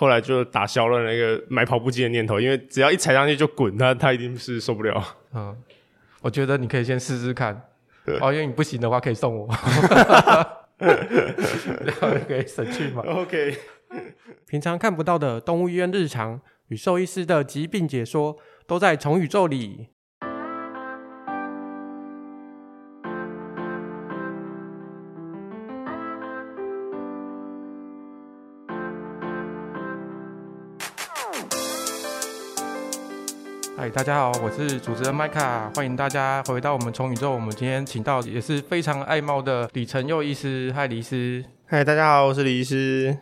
后来就打消了那个买跑步机的念头，因为只要一踩上去就滚，他他一定是受不了。嗯，我觉得你可以先试试看，哦，因为你不行的话可以送我，然后可以省去嘛。OK，平常看不到的动物医院日常与兽医师的疾病解说，都在宠宇宙里。大家好，我是主持人麦卡，欢迎大家回到我们从宇宙。我们今天请到也是非常爱猫的李承佑医师，嗨，李医师。嗨，大家好，我是李医师。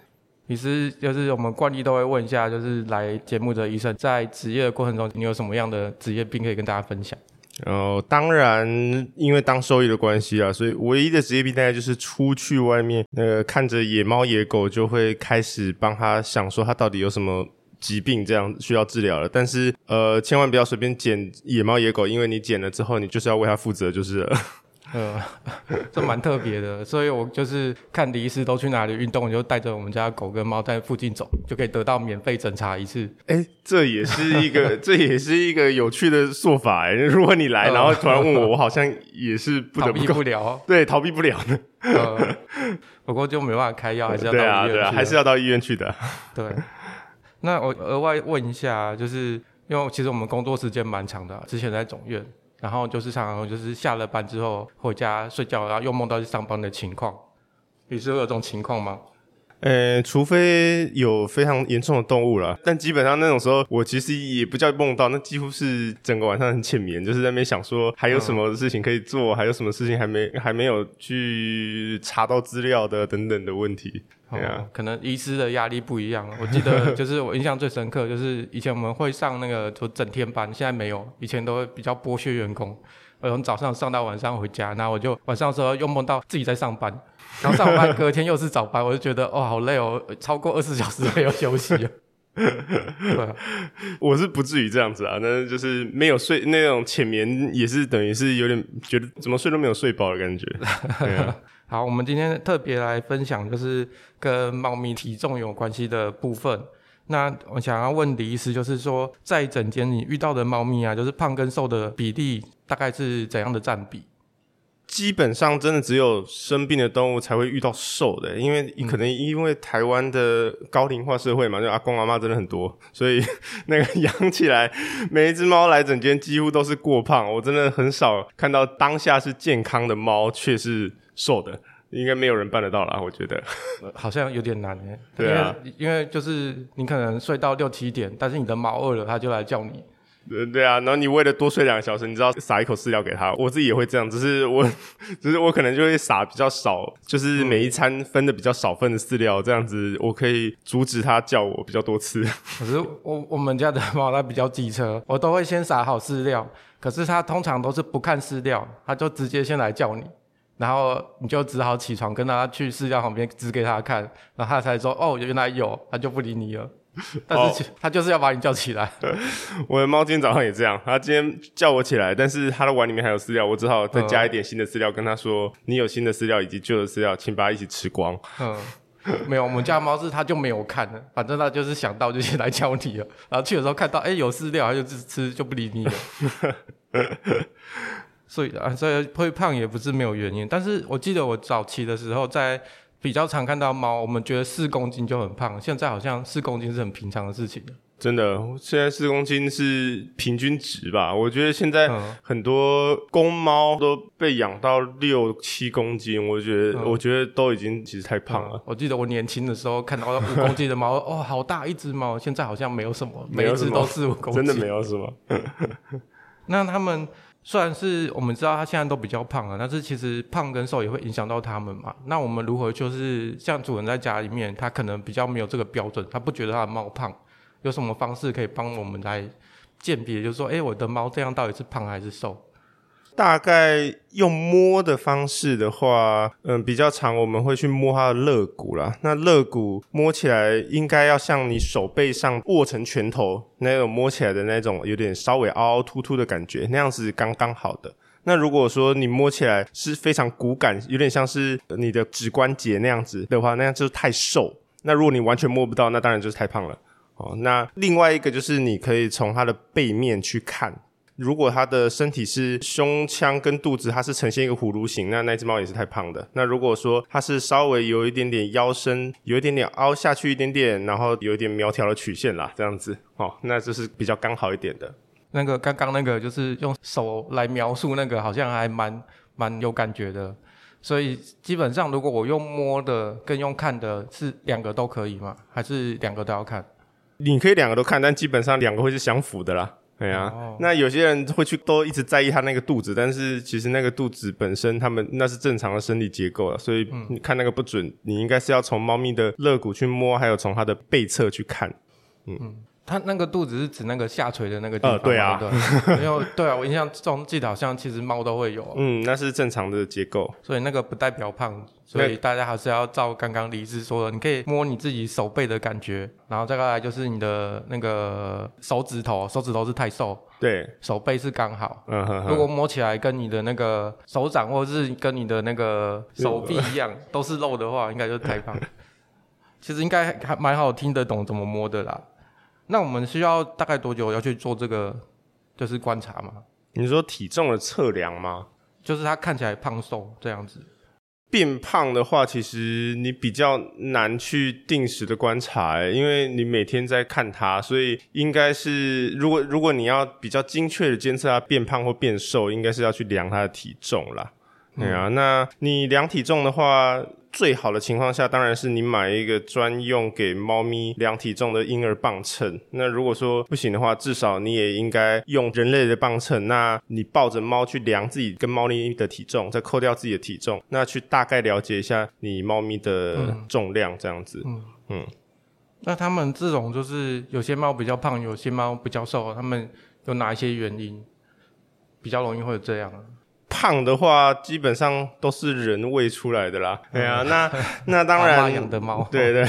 李医师就是我们惯例都会问一下，就是来节目的医生，在职业的过程中，你有什么样的职业病可以跟大家分享？哦，当然，因为当兽医的关系啊，所以唯一的职业病大概就是出去外面，那个看着野猫野狗，就会开始帮他想说他到底有什么。疾病这样需要治疗了，但是呃，千万不要随便捡野猫野狗，因为你捡了之后，你就是要为它负责，就是了。呃，这蛮特别的，所以我就是看李医师都去哪里运动，我就带着我们家狗跟猫在附近走，就可以得到免费诊查一次。哎、欸，这也是一个，这也是一个有趣的做法哎。如果你来，然后突然问我，我好像也是不得不 逃避不了，对，逃避不了的。呃，不过就没办法开药，还是要到医院去。对啊，对啊，还是要到医院去的。对。那我额外问一下，就是因为其实我们工作时间蛮长的，之前在总院，然后就是常常就是下了班之后回家睡觉，然后又梦到去上班的情况，你是会有这种情况吗？呃，除非有非常严重的动物了，但基本上那种时候，我其实也不叫梦到，那几乎是整个晚上很浅眠，就是在那边想说还有什么事情可以做，嗯、还有什么事情还没还没有去查到资料的等等的问题。对啊，可能医师的压力不一样。我记得 就是我印象最深刻，就是以前我们会上那个就整天班，现在没有，以前都会比较剥削员工。我从早上上到晚上回家，然后我就晚上的时候又梦到自己在上班，然后上班隔天又是早班，我就觉得哦好累哦，超过二十小时 没有休息。对啊，我是不至于这样子啊，那就是没有睡那种浅眠，也是等于是有点觉得怎么睡都没有睡饱的感觉。好，我们今天特别来分享，就是跟猫咪体重有关系的部分。那我想要问李医师，就是说，在诊间你遇到的猫咪啊，就是胖跟瘦的比例大概是怎样的占比？基本上真的只有生病的动物才会遇到瘦的，因为可能因为台湾的高龄化社会嘛，就阿公阿妈真的很多，所以 那个养起来每一只猫来整间几乎都是过胖。我真的很少看到当下是健康的猫却是。瘦的应该没有人办得到啦，我觉得好像有点难诶。对啊，因为就是你可能睡到六七点，但是你的猫饿了，它就来叫你。对对啊，然后你为了多睡两个小时，你知道撒一口饲料给他，我自己也会这样，只是我只是我可能就会撒比较少，就是每一餐分的比较少份的饲料，这样子我可以阻止它叫我比较多次。可是我我们家的猫它比较机车，我都会先撒好饲料，可是它通常都是不看饲料，它就直接先来叫你。然后你就只好起床，跟他去饲料旁边指给他看，然后他才说：“哦，原来有。”他就不理你了。但是 他就是要把你叫起来。哦、我的猫今天早上也这样，它今天叫我起来，但是它的碗里面还有饲料，我只好再加一点新的饲料，跟它说：“嗯、你有新的饲料以及旧的饲料，请把它一起吃光。”嗯，没有，我们家猫是它就没有看了，反正它就是想到就先来叫你了。然后去的时候看到哎有饲料，它就吃吃就不理你了。所以啊，所以会胖也不是没有原因。但是我记得我早期的时候，在比较常看到猫，我们觉得四公斤就很胖，现在好像四公斤是很平常的事情。真的，现在四公斤是平均值吧？我觉得现在很多公猫都被养到六七公斤，我觉得、嗯，我觉得都已经其实太胖了。嗯、我记得我年轻的时候看到五公斤的猫，哦，好大一只猫。现在好像没有什么，每一只都四五公斤，真的没有什么。那他们。虽然是我们知道它现在都比较胖了，但是其实胖跟瘦也会影响到它们嘛。那我们如何就是像主人在家里面，他可能比较没有这个标准，他不觉得他的猫胖，有什么方式可以帮我们来鉴别，就是说，哎，我的猫这样到底是胖还是瘦？大概用摸的方式的话，嗯，比较长我们会去摸它的肋骨啦。那肋骨摸起来应该要像你手背上握成拳头那种摸起来的那种，有点稍微凹凹凸凸的感觉，那样子刚刚好的。那如果说你摸起来是非常骨感，有点像是你的指关节那样子的话，那样就是太瘦。那如果你完全摸不到，那当然就是太胖了。哦，那另外一个就是你可以从它的背面去看。如果它的身体是胸腔跟肚子，它是呈现一个葫芦形，那那只猫也是太胖的。那如果说它是稍微有一点点腰身，有一点点凹下去一点点，然后有一点苗条的曲线啦，这样子，哦，那就是比较刚好一点的。那个刚刚那个就是用手来描述那个，好像还蛮蛮有感觉的。所以基本上，如果我用摸的跟用看的，是两个都可以吗？还是两个都要看？你可以两个都看，但基本上两个会是相符的啦。对啊，哦、那有些人会去都一直在意他那个肚子，但是其实那个肚子本身，他们那是正常的生理结构了，所以你看那个不准，嗯、你应该是要从猫咪的肋骨去摸，还有从它的背侧去看，嗯。嗯它那个肚子是指那个下垂的那个地方，呃，对啊，没有对啊，我印象中记得好像其实猫都会有，嗯，那是正常的结构，所以那个不代表胖，所以大家还是要照刚刚李医师说的，你可以摸你自己手背的感觉，然后再来就是你的那个手指头，手指头是太瘦，对，手背是刚好，嗯哼哼，如果摸起来跟你的那个手掌或者是跟你的那个手臂一样 都是肉的话，应该就是太胖，其实应该还蛮好听得懂怎么摸的啦。那我们需要大概多久要去做这个，就是观察吗？你说体重的测量吗？就是他看起来胖瘦这样子。变胖的话，其实你比较难去定时的观察，欸，因为你每天在看它，所以应该是如果如果你要比较精确的监测它变胖或变瘦，应该是要去量它的体重啦。对啊，那你量体重的话。最好的情况下，当然是你买一个专用给猫咪量体重的婴儿磅秤。那如果说不行的话，至少你也应该用人类的磅秤。那你抱着猫去量自己跟猫咪的体重，再扣掉自己的体重，那去大概了解一下你猫咪的重量，这样子。嗯嗯。那他们这种就是有些猫比较胖，有些猫比较瘦，他们有哪一些原因比较容易会有这样？胖的话，基本上都是人喂出来的啦。对啊，那那当然，养的猫，对对，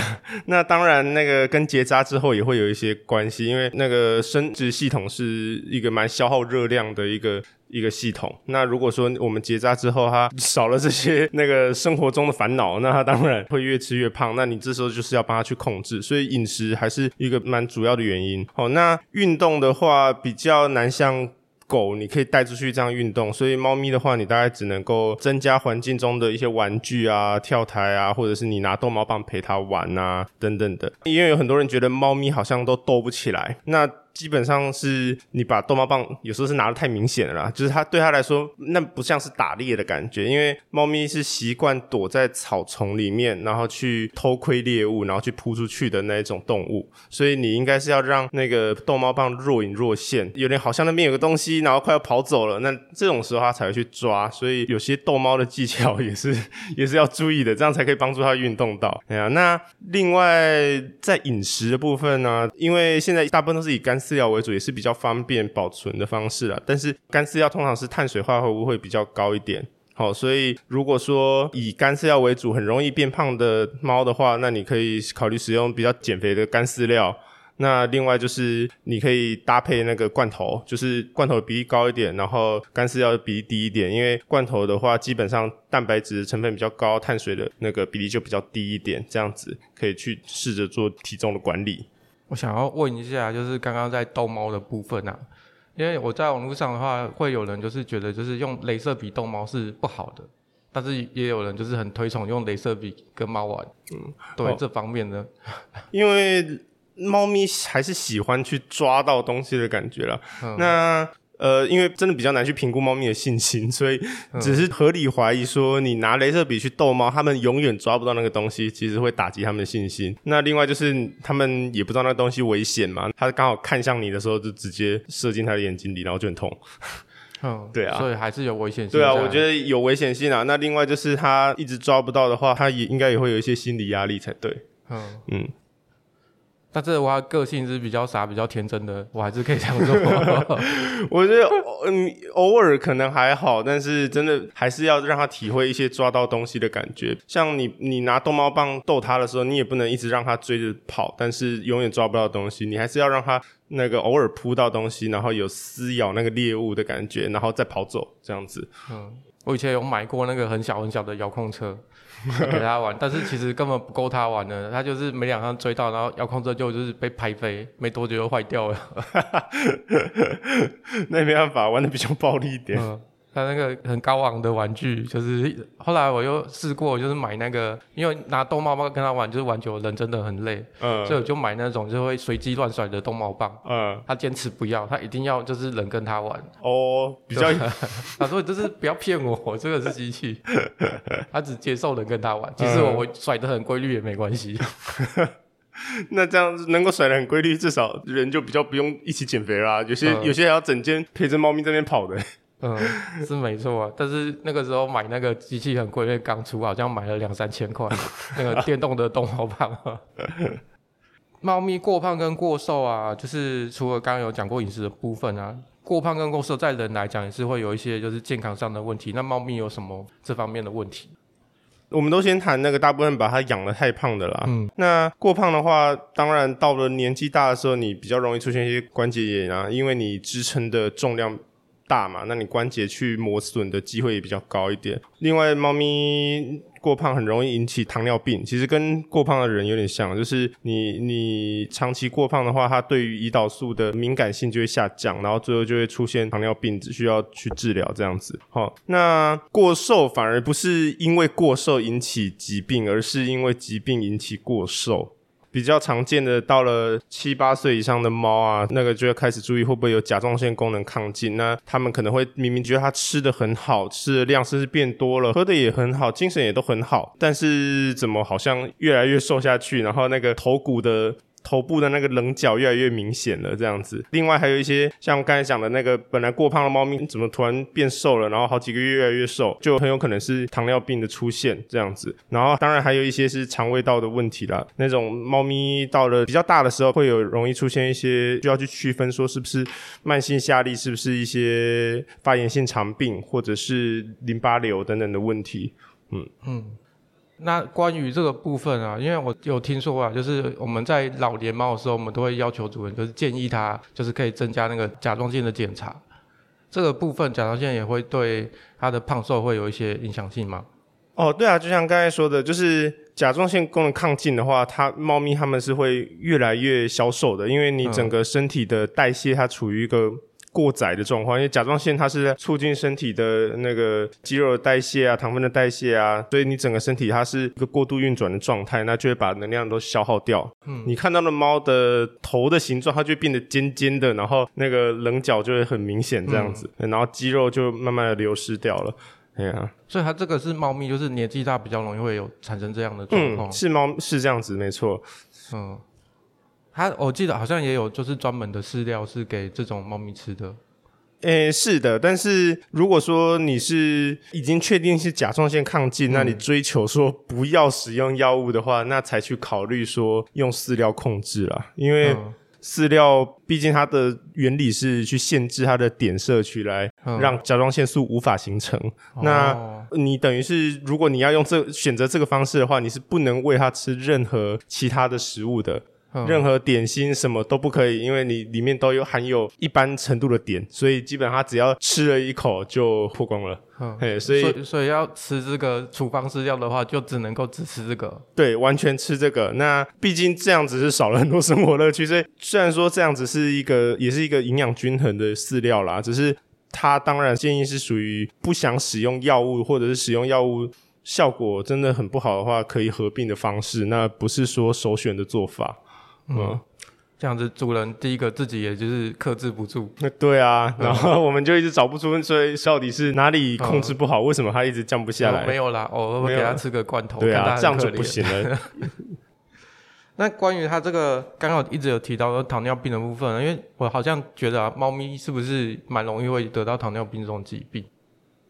那当然那个跟结扎之后也会有一些关系，因为那个生殖系统是一个蛮消耗热量的一个一个系统。那如果说我们结扎之后，它少了这些那个生活中的烦恼，那它当然会越吃越胖。那你这时候就是要帮它去控制，所以饮食还是一个蛮主要的原因。好，那运动的话比较难像。狗你可以带出去这样运动，所以猫咪的话，你大概只能够增加环境中的一些玩具啊、跳台啊，或者是你拿逗猫棒陪它玩啊等等的。因为有很多人觉得猫咪好像都逗不起来，那。基本上是你把逗猫棒有时候是拿的太明显了啦，就是它对它来说那不像是打猎的感觉，因为猫咪是习惯躲在草丛里面，然后去偷窥猎物，然后去扑出去的那一种动物，所以你应该是要让那个逗猫棒若隐若现，有点好像那边有个东西，然后快要跑走了，那这种时候它才会去抓，所以有些逗猫的技巧也是 也是要注意的，这样才可以帮助它运动到。哎呀，那另外在饮食的部分呢，因为现在大部分都是以干饲料为主，也是比较方便保存的方式啊。但是干饲料通常是碳水化合物会比较高一点，好，所以如果说以干饲料为主，很容易变胖的猫的话，那你可以考虑使用比较减肥的干饲料。那另外就是你可以搭配那个罐头，就是罐头比例高一点，然后干饲料的比例低一点，因为罐头的话基本上蛋白质成分比较高，碳水的那个比例就比较低一点，这样子可以去试着做体重的管理。我想要问一下，就是刚刚在逗猫的部分啊，因为我在网络上的话，会有人就是觉得就是用镭射笔逗猫是不好的，但是也有人就是很推崇用镭射笔跟猫玩。嗯，对、哦、这方面呢，因为猫咪还是喜欢去抓到东西的感觉啦。嗯、那。呃，因为真的比较难去评估猫咪的信心，所以只是合理怀疑说，你拿镭射笔去逗猫，它们永远抓不到那个东西，其实会打击它们的信心。那另外就是，它们也不知道那个东西危险嘛，它刚好看向你的时候，就直接射进它的眼睛里，然后就很痛。嗯，对啊，所以还是有危险性。对啊，我觉得有危险性啊。那另外就是，它一直抓不到的话，它也应该也会有一些心理压力才对。嗯嗯。但是我个性是比较傻、比较天真的，我还是可以这样做。我觉得，嗯，偶尔可能还好，但是真的还是要让他体会一些抓到东西的感觉。像你，你拿逗猫棒逗他的时候，你也不能一直让他追着跑，但是永远抓不到东西。你还是要让他那个偶尔扑到东西，然后有撕咬那个猎物的感觉，然后再跑走这样子。嗯。我以前有买过那个很小很小的遥控车 给他玩，但是其实根本不够他玩的，他就是没两下追到，然后遥控车就就是被拍飞，没多久就坏掉了。那没办法，玩的比较暴力一点。嗯他那个很高昂的玩具，就是后来我又试过，就是买那个，因为拿逗猫棒跟他玩，就是玩久了人真的很累，嗯，所以我就买那种就会随机乱甩的逗猫棒，嗯，他坚持不要，他一定要就是人跟他玩，哦，比较，他说就是不要骗我，我这个是机器，他只接受人跟他玩，其实我我甩的很规律也没关系，那这样子能够甩得很规律，至少人就比较不用一起减肥啦，有些、嗯、有些还要整天陪着猫咪在那边跑的。嗯，是没错啊，但是那个时候买那个机器很贵，因为刚出，好像买了两三千块，那个电动的逗猫棒。猫咪过胖跟过瘦啊，就是除了刚刚有讲过饮食的部分啊，过胖跟过瘦在人来讲也是会有一些就是健康上的问题。那猫咪有什么这方面的问题？我们都先谈那个大部分把它养的太胖的啦。嗯，那过胖的话，当然到了年纪大的时候，你比较容易出现一些关节炎啊，因为你支撑的重量。大嘛，那你关节去磨损的机会也比较高一点。另外，猫咪过胖很容易引起糖尿病，其实跟过胖的人有点像，就是你你长期过胖的话，它对于胰岛素的敏感性就会下降，然后最后就会出现糖尿病，只需要去治疗这样子。好，那过瘦反而不是因为过瘦引起疾病，而是因为疾病引起过瘦。比较常见的，到了七八岁以上的猫啊，那个就要开始注意会不会有甲状腺功能亢进。那他们可能会明明觉得它吃的很好，吃的量甚至变多了，喝的也很好，精神也都很好，但是怎么好像越来越瘦下去，然后那个头骨的。头部的那个棱角越来越明显了，这样子。另外还有一些像刚才讲的那个，本来过胖的猫咪怎么突然变瘦了，然后好几个月越来越瘦，就很有可能是糖尿病的出现这样子。然后当然还有一些是肠胃道的问题啦。那种猫咪到了比较大的时候，会有容易出现一些需要去区分说是不是慢性下痢，是不是一些发炎性肠病，或者是淋巴瘤等等的问题。嗯嗯。那关于这个部分啊，因为我有听说啊，就是我们在老年猫的时候，我们都会要求主人，就是建议他，就是可以增加那个甲状腺的检查。这个部分甲状腺也会对它的胖瘦会有一些影响性吗？哦，对啊，就像刚才说的，就是甲状腺功能亢进的话，它猫咪它们是会越来越消瘦的，因为你整个身体的代谢它处于一个。过载的状况，因为甲状腺它是在促进身体的那个肌肉的代谢啊、糖分的代谢啊，所以你整个身体它是一个过度运转的状态，那就会把能量都消耗掉。嗯，你看到的猫的头的形状，它就会变得尖尖的，然后那个棱角就会很明显这样子，嗯，然后肌肉就慢慢的流失掉了。对啊，所以它这个是猫咪，就是年纪大比较容易会有产生这样的状况。嗯，是猫是这样子，没错。嗯。它我记得好像也有，就是专门的饲料是给这种猫咪吃的。诶、欸，是的，但是如果说你是已经确定是甲状腺亢进，嗯，那你追求说不要使用药物的话，那才去考虑说用饲料控制啦。因为饲料毕竟它的原理是去限制它的碘摄取，来让甲状腺素无法形成。嗯，那你等于是如果你要用这选择这个方式的话，你是不能喂它吃任何其他的食物的。任何点心什么都不可以，因为你里面都有含有一般程度的碘，所以基本上它只要吃了一口就破功了。嗯，嘿，所以所以，所以要吃这个处方饲料的话，就只能够只吃这个。对，完全吃这个。那毕竟这样子是少了很多生活乐趣。所以虽然说这样子是一个，也是一个营养均衡的饲料啦，只是它当然建议是属于不想使用药物，或者是使用药物效果真的很不好的话，可以合并的方式。那不是说首选的做法。嗯，这样子主人第一个自己也就是克制不住。那对啊，然后我们就一直找不出，所以到底是哪里控制不好？嗯、为什么它一直降不下来？嗯、没有啦，偶尔会给它吃个罐头。对啊，这样就不行了。那关于它这个刚刚一直有提到的糖尿病的部分，因为我好像觉得啊，猫咪是不是蛮容易会得到糖尿病这种疾病？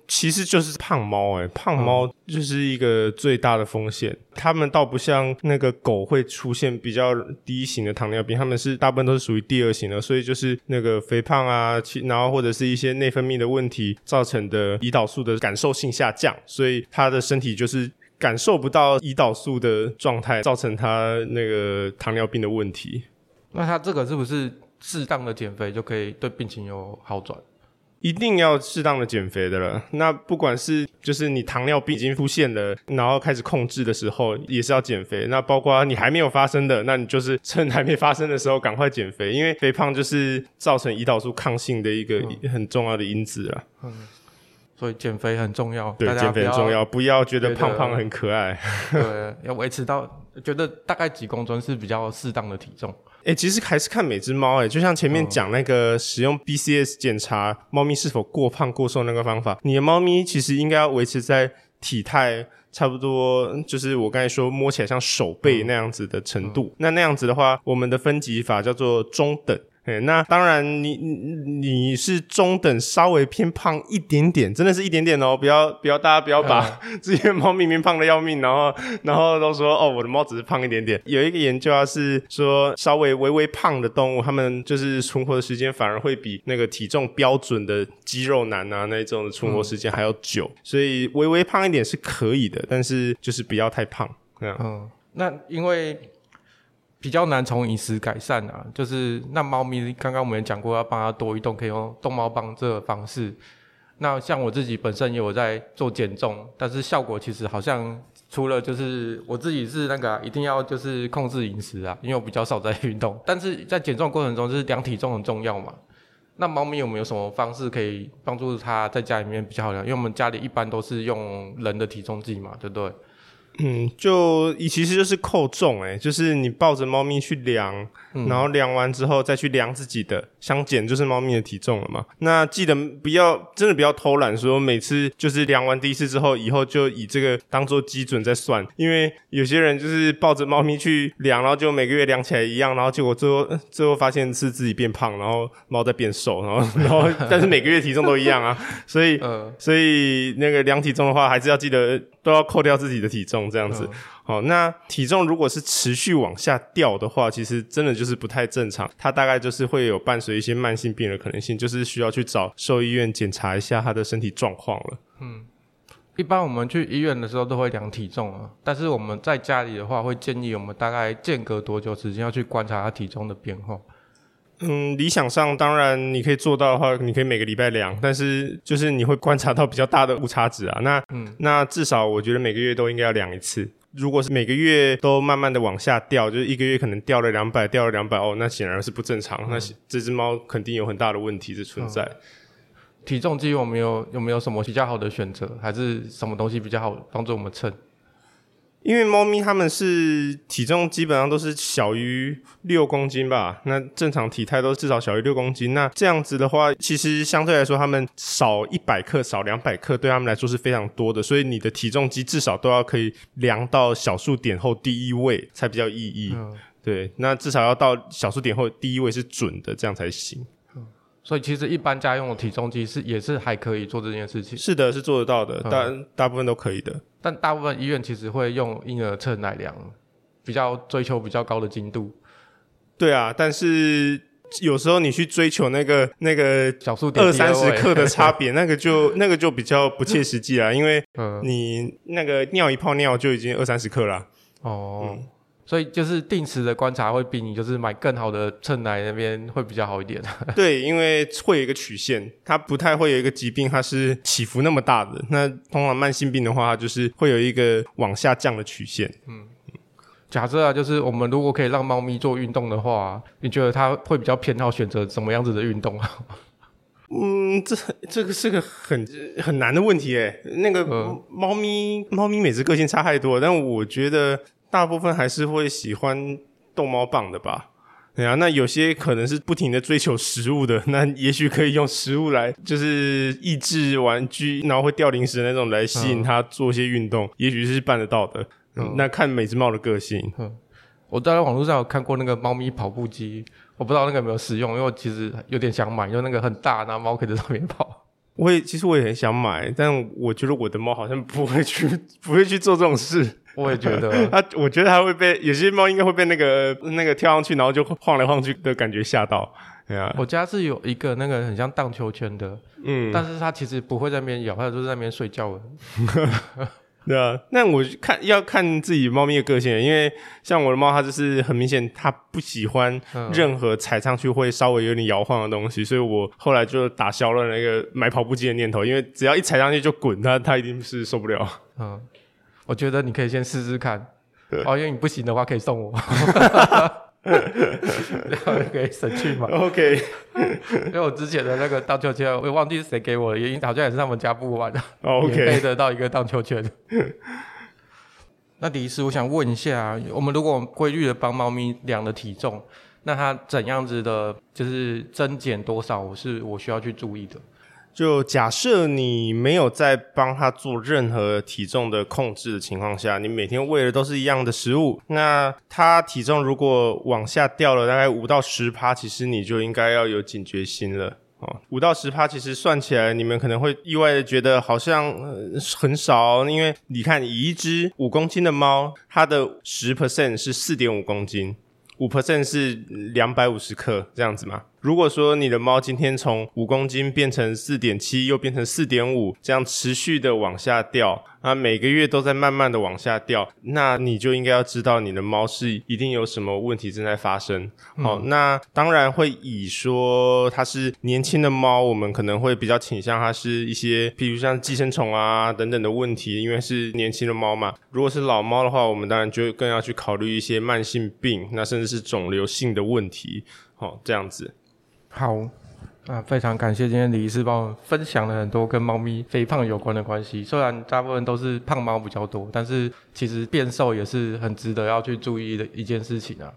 其实就是胖猫诶，胖猫就是一个最大的风险。它们倒不像那个狗会出现比较第一型的糖尿病，它们是大部分都是属于第二型的，所以就是那个肥胖啊，然后或者是一些内分泌的问题造成的胰岛素的感受性下降，所以它的身体就是感受不到胰岛素的状态，造成它那个糖尿病的问题。那它这个是不是适当的减肥就可以对病情有好转？一定要适当的减肥的了。那不管是就是你糖尿病已经出现了，然后开始控制的时候，也是要减肥。那包括你还没有发生的，那你就是趁还没发生的时候赶快减肥，因为肥胖就是造成胰岛素抗性的一个很重要的因子啊。嗯，所以减肥很重要。对，减肥很重要，不要觉得胖胖很可爱。对，要维持到觉得大概几公斤是比较适当的体重。哎、欸，其实还是看每只猫，哎，就像前面讲那个使用 BCS 检查猫咪是否过胖过瘦那个方法，你的猫咪其实应该要维持在体态差不多，就是我刚才说摸起来像手背那样子的程度。嗯、那那样子的话，我们的分级法叫做中等。对，那当然你，你你是中等，稍微偏胖一点点，真的是一点点哦，不要不要，大家不要把 这些猫明明胖的要命，然后然后都说哦，我的猫只是胖一点点。有一个研究啊，是说稍微微微胖的动物，它们就是存活的时间反而会比那个体重标准的肌肉男啊那种的存活时间还要久，嗯，所以微微胖一点是可以的，但是就是不要太胖。嗯，那因为。比较难从饮食改善啊，就是那猫咪刚刚我们也讲过，要帮它多运动，可以用逗猫棒这个方式。那像我自己本身也有在做减重，但是效果其实好像除了就是我自己是那个、一定要就是控制饮食啊，因为我比较少在运动。但是在减重过程中，就是量体重很重要嘛。那猫咪有没有什么方式可以帮助它在家里面比较好量？因为我们家里一般都是用人的体重计嘛，对不对？嗯，就其实就是扣重诶，就是你抱着猫咪去量，嗯，然后量完之后再去量自己的，相减就是猫咪的体重了嘛。那记得不要真的不要偷懒，说每次就是量完第一次之后，以后就以这个当做基准再算，因为有些人就是抱着猫咪去量，然后就每个月量起来一样，然后结果最后最后发现是自己变胖，然后猫在变瘦，然后 然后但是每个月体重都一样啊，所以 所以那个量体重的话，还是要记得。都要扣掉自己的体重，这样子。好，那体重如果是持续往下掉的话，其实真的就是不太正常。它大概就是会有伴随一些慢性病的可能性，就是需要去找兽医院检查一下它的身体状况了。嗯，一般我们去医院的时候都会量体重啊，但是我们在家里的话，会建议我们大概间隔多久时间要去观察它体重的变化。嗯，理想上当然你可以做到的话，你可以每个礼拜量，但是就是你会观察到比较大的误差值啊。那嗯，那至少我觉得每个月都应该要量一次。如果是每个月都慢慢的往下掉，就是一个月可能掉了两百，掉了两百哦，那显然是不正常。嗯、那这只猫肯定有很大的问题是存在。嗯、体重机有没有有没有什么比较好的选择，还是什么东西比较好帮助我们称？因为猫咪它们是体重基本上都是小于六公斤吧，那正常体态都至少小于六公斤。那这样子的话，其实相对来说，它们少一百克、少两百克，对他们来说是非常多的。所以你的体重机至少都要可以量到小数点后第一位才比较有意义。对，那至少要到小数点后第一位是准的，这样才行。所以其实一般家用的体重机是也是还可以做这件事情。是的，是做得到的，大、嗯、大部分都可以的。但大部分医院其实会用婴儿秤来量，比较追求比较高的精度。对啊，但是有时候你去追求那个那个小数点二三十克的差别，那个就那个就比较不切实际啦，因为你那个尿一泡尿就已经二三十克啦。哦。嗯所以就是定时的观察会比你就是买更好的秤来那边会比较好一点。对，因为会有一个曲线，它不太会有一个疾病，它是起伏那么大的。那通常慢性病的话，它就是会有一个往下降的曲线。嗯，假设啊，就是我们如果可以让猫咪做运动的话，你觉得它会比较偏好选择什么样子的运动啊？嗯，这这个是个很很难的问题诶。那个猫咪，猫咪每只个性差太多，但我觉得。大部分还是会喜欢逗猫棒的吧？对啊，那有些可能是不停的追求食物的，那也许可以用食物来，就是抑制玩具，然后会掉零食的那种来吸引它做一些运动，嗯、也许是办得到的。嗯，那看每只猫的个性。嗯，我在网络上有看过那个猫咪跑步机，我不知道那个有没有使用，因为我其实有点想买，因为那个很大，然后猫可以在上面跑。我也其实我也很想买，但我觉得我的猫好像不会去，不会去做这种事。我也觉得，它，我觉得它会被有些猫应该会被那个那个跳上去，然后就晃来晃去的感觉吓到。对啊，我家是有一个那个很像荡秋千的，嗯，但是它其实不会在那边咬，它就是在那边睡觉的。对啊，那我看要看自己猫咪的个性，因为像我的猫，它就是很明显，它不喜欢任何踩上去会稍微有点摇晃的东西，所以我后来就打消了那个买跑步机的念头，因为只要一踩上去就滚，它它一定是受不了。嗯，我觉得你可以先试试看，对。哦，因为你不行的话可以送我。然后可以省去嘛？OK，因为我之前的那个荡秋千，我忘记是谁给我的，原因好像也是他们家不玩的。OK，可以得到一个荡秋千。那李医师，我想问一下，我们如果规律的帮猫咪量的体重，那它怎样子的，就是增减多少，我是我需要去注意的？就假设你没有在帮他做任何体重的控制的情况下，你每天喂的都是一样的食物，那他体重如果往下掉了大概五到十趴，其实你就应该要有警觉心了哦。五到十趴其实算起来，你们可能会意外的觉得好像、呃、很少，因为你看，以一只五公斤的猫，它的十 percent 是四点五公斤，五 percent 是两百五十克这样子嘛。如果说你的猫今天从五公斤变成四点七，又变成四点五，这样持续的往下掉，啊，每个月都在慢慢的往下掉，那你就应该要知道你的猫是一定有什么问题正在发生。好、嗯哦，那当然会以说它是年轻的猫，我们可能会比较倾向它是一些，譬如像寄生虫啊等等的问题，因为是年轻的猫嘛。如果是老猫的话，我们当然就更要去考虑一些慢性病，那甚至是肿瘤性的问题。好、哦，这样子。好，啊，非常感谢今天李医师帮我们分享了很多跟猫咪肥胖有关的关系。虽然大部分都是胖猫比较多，但是其实变瘦也是很值得要去注意的一件事情啊。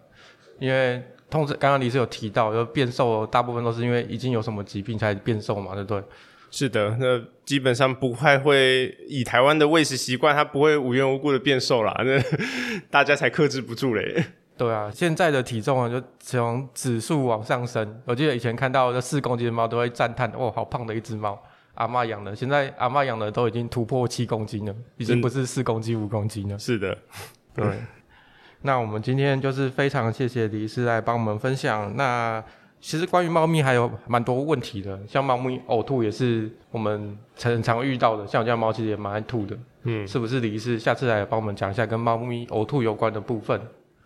因为通常刚刚李医师有提到，就变瘦大部分都是因为已经有什么疾病才变瘦嘛，对不对？是的，那基本上不太会以台湾的喂食习惯，它不会无缘无故的变瘦啦。那 大家才克制不住嘞。对啊，现在的体重啊，就从指数往上升。我记得以前看到这四公斤的猫，都会赞叹：“哦，好胖的一只猫，阿嬷养的。”现在阿嬷养的都已经突破七公斤了，已经不是四公斤、五公斤了。是的，对。那我们今天就是非常谢谢李医师来帮我们分享。那其实关于猫咪还有蛮多问题的，像猫咪呕吐也是我们常常遇到的。像我家猫其实也蛮爱吐的，嗯，是不是李医师下次来帮我们讲一下跟猫咪呕吐有关的部分？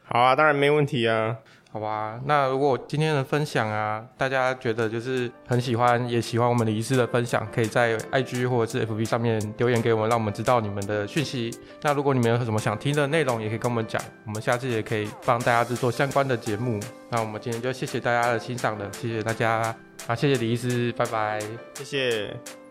好啊，当然没问题啊。好吧，那如果今天的分享啊，大家觉得就是很喜欢，也喜欢我们李医师的分享，可以在 IG 或者是 FB 上面留言给我们，让我们知道你们的讯息。那如果你们有什么想听的内容，也可以跟我们讲，我们下次也可以帮大家制作相关的节目。那我们今天就谢谢大家的欣赏了，谢谢大家，啊，谢谢李医师，拜拜，谢谢。